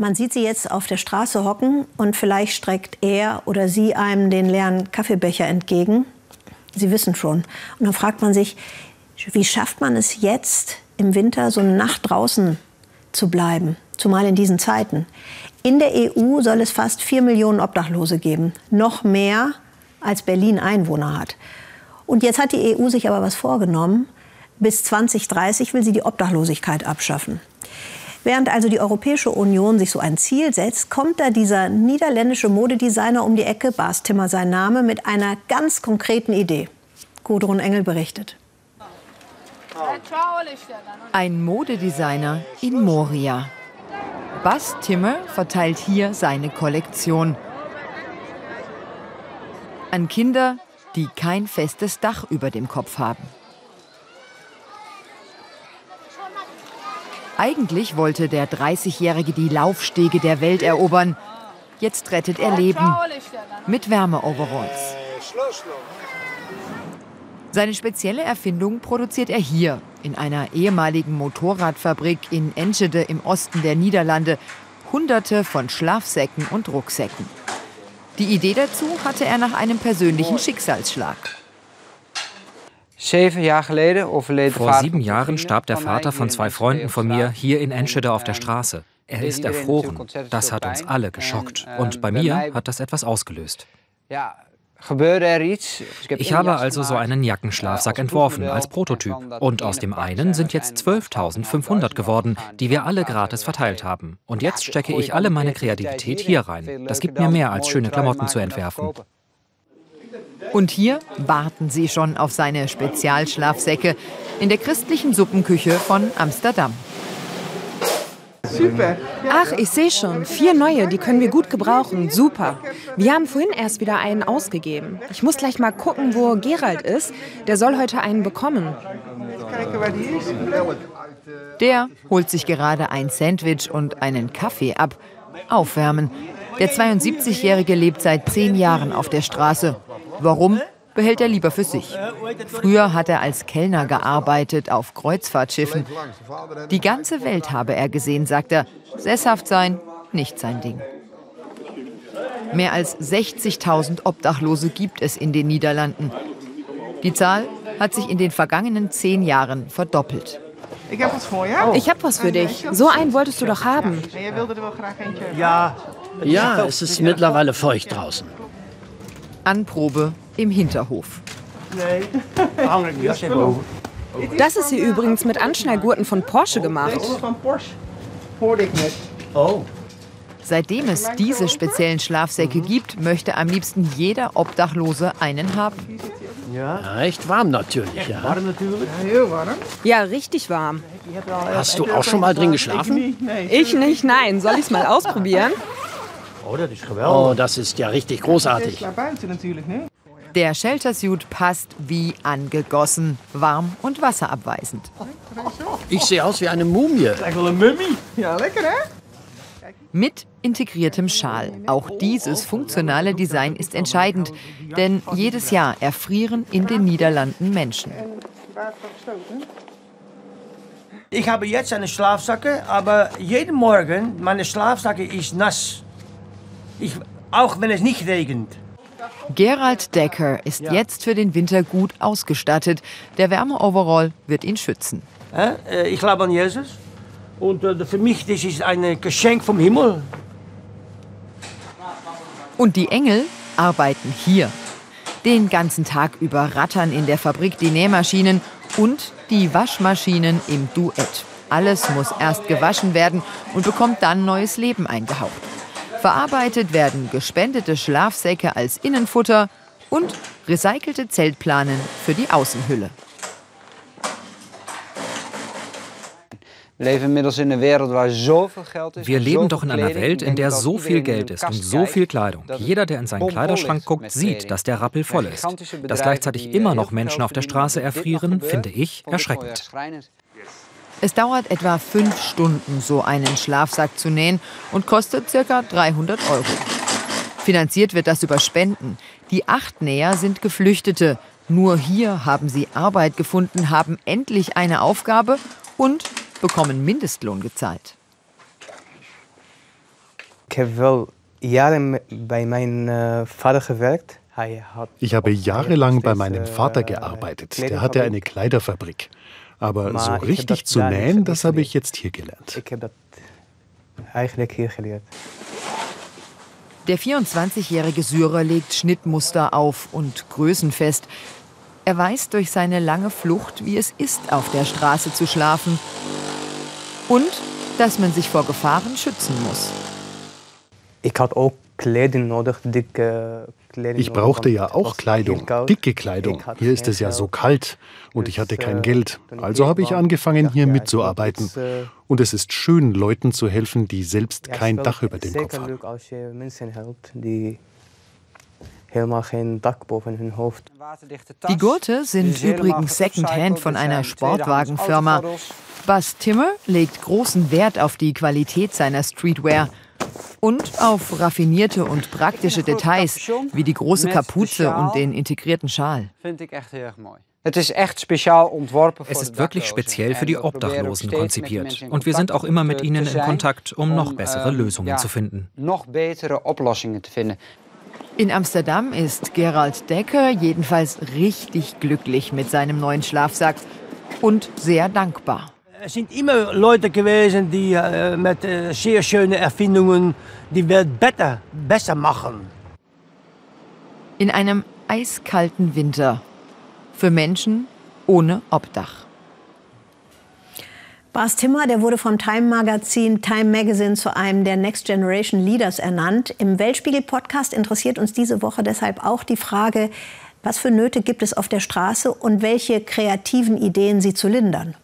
Man sieht sie jetzt auf der Straße hocken und vielleicht streckt er oder sie einem den leeren Kaffeebecher entgegen. Sie wissen schon. Und dann fragt man sich, wie schafft man es jetzt im Winter so eine Nacht draußen zu bleiben, zumal in diesen Zeiten? In der EU soll es fast vier Millionen Obdachlose geben, noch mehr als Berlin Einwohner hat. Und jetzt hat die EU sich aber was vorgenommen. Bis 2030 will sie die Obdachlosigkeit abschaffen. Während also die Europäische Union sich so ein Ziel setzt, kommt da dieser niederländische Modedesigner um die Ecke, Bas Timmer sein Name, mit einer ganz konkreten Idee. Gudrun Engel berichtet. Ein Modedesigner in Moria. Bas Timmer verteilt hier seine Kollektion. An Kinder, die kein festes Dach über dem Kopf haben. Eigentlich wollte der 30-Jährige die Laufstege der Welt erobern. Jetzt rettet er Leben mit Wärmeoveralls. Seine spezielle Erfindung produziert er hier, in einer ehemaligen Motorradfabrik in Enschede im Osten der Niederlande. Hunderte von Schlafsäcken und Rucksäcken. Die Idee dazu hatte er nach einem persönlichen Schicksalsschlag. Vor sieben Jahren starb der Vater von zwei Freunden von mir hier in Enschede auf der Straße. Er ist erfroren. Das hat uns alle geschockt. Und bei mir hat das etwas ausgelöst. Ich habe also so einen Jackenschlafsack entworfen als Prototyp. Und aus dem einen sind jetzt 12.500 geworden, die wir alle gratis verteilt haben. Und jetzt stecke ich alle meine Kreativität hier rein. Das gibt mir mehr als schöne Klamotten zu entwerfen. Und hier warten sie schon auf seine Spezialschlafsäcke in der christlichen Suppenküche von Amsterdam. Super. Ach, ich sehe schon. Vier neue, die können wir gut gebrauchen. Super. Wir haben vorhin erst wieder einen ausgegeben. Ich muss gleich mal gucken, wo Gerald ist. Der soll heute einen bekommen. Der holt sich gerade ein Sandwich und einen Kaffee ab. Aufwärmen. Der 72-Jährige lebt seit zehn Jahren auf der Straße. Warum? behält er lieber für sich. Früher hat er als Kellner gearbeitet auf Kreuzfahrtschiffen. Die ganze Welt habe er gesehen, sagt er. Sesshaft sein, nicht sein Ding. Mehr als 60.000 Obdachlose gibt es in den Niederlanden. Die Zahl hat sich in den vergangenen zehn Jahren verdoppelt. Ich habe was für, ja? Ich habe was für dich. So einen wolltest du doch haben. Ja, ja, es ist mittlerweile feucht draußen. Anprobe im Hinterhof. Das ist hier übrigens mit Anschnallgurten von Porsche gemacht. Oh. Seitdem es diese speziellen Schlafsäcke gibt, möchte am liebsten jeder Obdachlose einen haben. Ja, echt warm natürlich. Ja. Warm natürlich. Ja, richtig warm. Hast du auch schon mal drin geschlafen? Ich nicht, nein. Soll ich es mal ausprobieren? Oh, das ist geweldig. Oh, das ist ja richtig großartig. Der Sheltersuit passt wie angegossen, warm und wasserabweisend. Ich sehe aus wie eine Mumie. Eine Mumie? Ja, lecker, ne? Mit integriertem Schal. Auch dieses funktionale Design ist entscheidend, denn jedes Jahr erfrieren in den Niederlanden Menschen. Ich habe jetzt eine Schlafsacke, aber jeden Morgen meine Schlafsacke ist nass. Ich, auch wenn es nicht regnet. Gerald Decker ist ja. jetzt für den Winter gut ausgestattet. Der Wärmeoverall wird ihn schützen. Äh, ich glaube an Jesus. Und äh, für mich das ist ein Geschenk vom Himmel. Und die Engel arbeiten hier. Den ganzen Tag über rattern in der Fabrik die Nähmaschinen und die Waschmaschinen im Duett. Alles muss erst gewaschen werden und bekommt dann neues Leben eingehaucht. Verarbeitet werden gespendete Schlafsäcke als Innenfutter und recycelte Zeltplanen für die Außenhülle. Wir leben doch in einer Welt, in der so viel Geld ist und so viel Kleidung. Jeder, der in seinen Kleiderschrank guckt, sieht, dass der Rappel voll ist. Dass gleichzeitig immer noch Menschen auf der Straße erfrieren, finde ich erschreckend. Es dauert etwa fünf Stunden, so einen Schlafsack zu nähen und kostet ca. 300 Euro. Finanziert wird das über Spenden. Die acht Näher sind Geflüchtete. Nur hier haben sie Arbeit gefunden, haben endlich eine Aufgabe und bekommen Mindestlohn gezahlt. Ich habe Jahre bei meinem Vater gewerkt. Ich habe jahrelang bei meinem Vater gearbeitet. Der hatte eine Kleiderfabrik. Aber so richtig zu nähen, das habe ich jetzt hier gelernt. Ich habe das eigentlich hier gelernt. Der 24-jährige Syrer legt Schnittmuster auf und Größen fest. Er weiß durch seine lange Flucht, wie es ist, auf der Straße zu schlafen. Und dass man sich vor Gefahren schützen muss. Ich hatte auch Kleidung. Ich brauchte ja auch Kleidung, dicke Kleidung. Hier ist es ja so kalt und ich hatte kein Geld. Also habe ich angefangen, hier mitzuarbeiten. Und es ist schön, Leuten zu helfen, die selbst kein Dach über dem Kopf haben. Die Gurte sind übrigens Secondhand von einer Sportwagenfirma. Bas Timmer legt großen Wert auf die Qualität seiner Streetwear und auf raffinierte und praktische Details, wie die große Kapuze und den integrierten Schal. Es ist wirklich speziell für die Obdachlosen konzipiert. Und wir sind auch immer mit ihnen in Kontakt, um noch bessere Lösungen zu finden. In Amsterdam ist Gerald Decker jedenfalls richtig glücklich mit seinem neuen Schlafsack und sehr dankbar. Es sind immer Leute gewesen, die äh, mit äh, sehr schönen Erfindungen die Welt besser, besser machen. In einem eiskalten Winter. Für Menschen ohne Obdach. Bas Timmer, der wurde vom Time-Magazin Time Magazine zu einem der Next Generation Leaders ernannt. Im Weltspiegel-Podcast interessiert uns diese Woche deshalb auch die Frage, was für Nöte gibt es auf der Straße und welche kreativen Ideen sie zu lindern.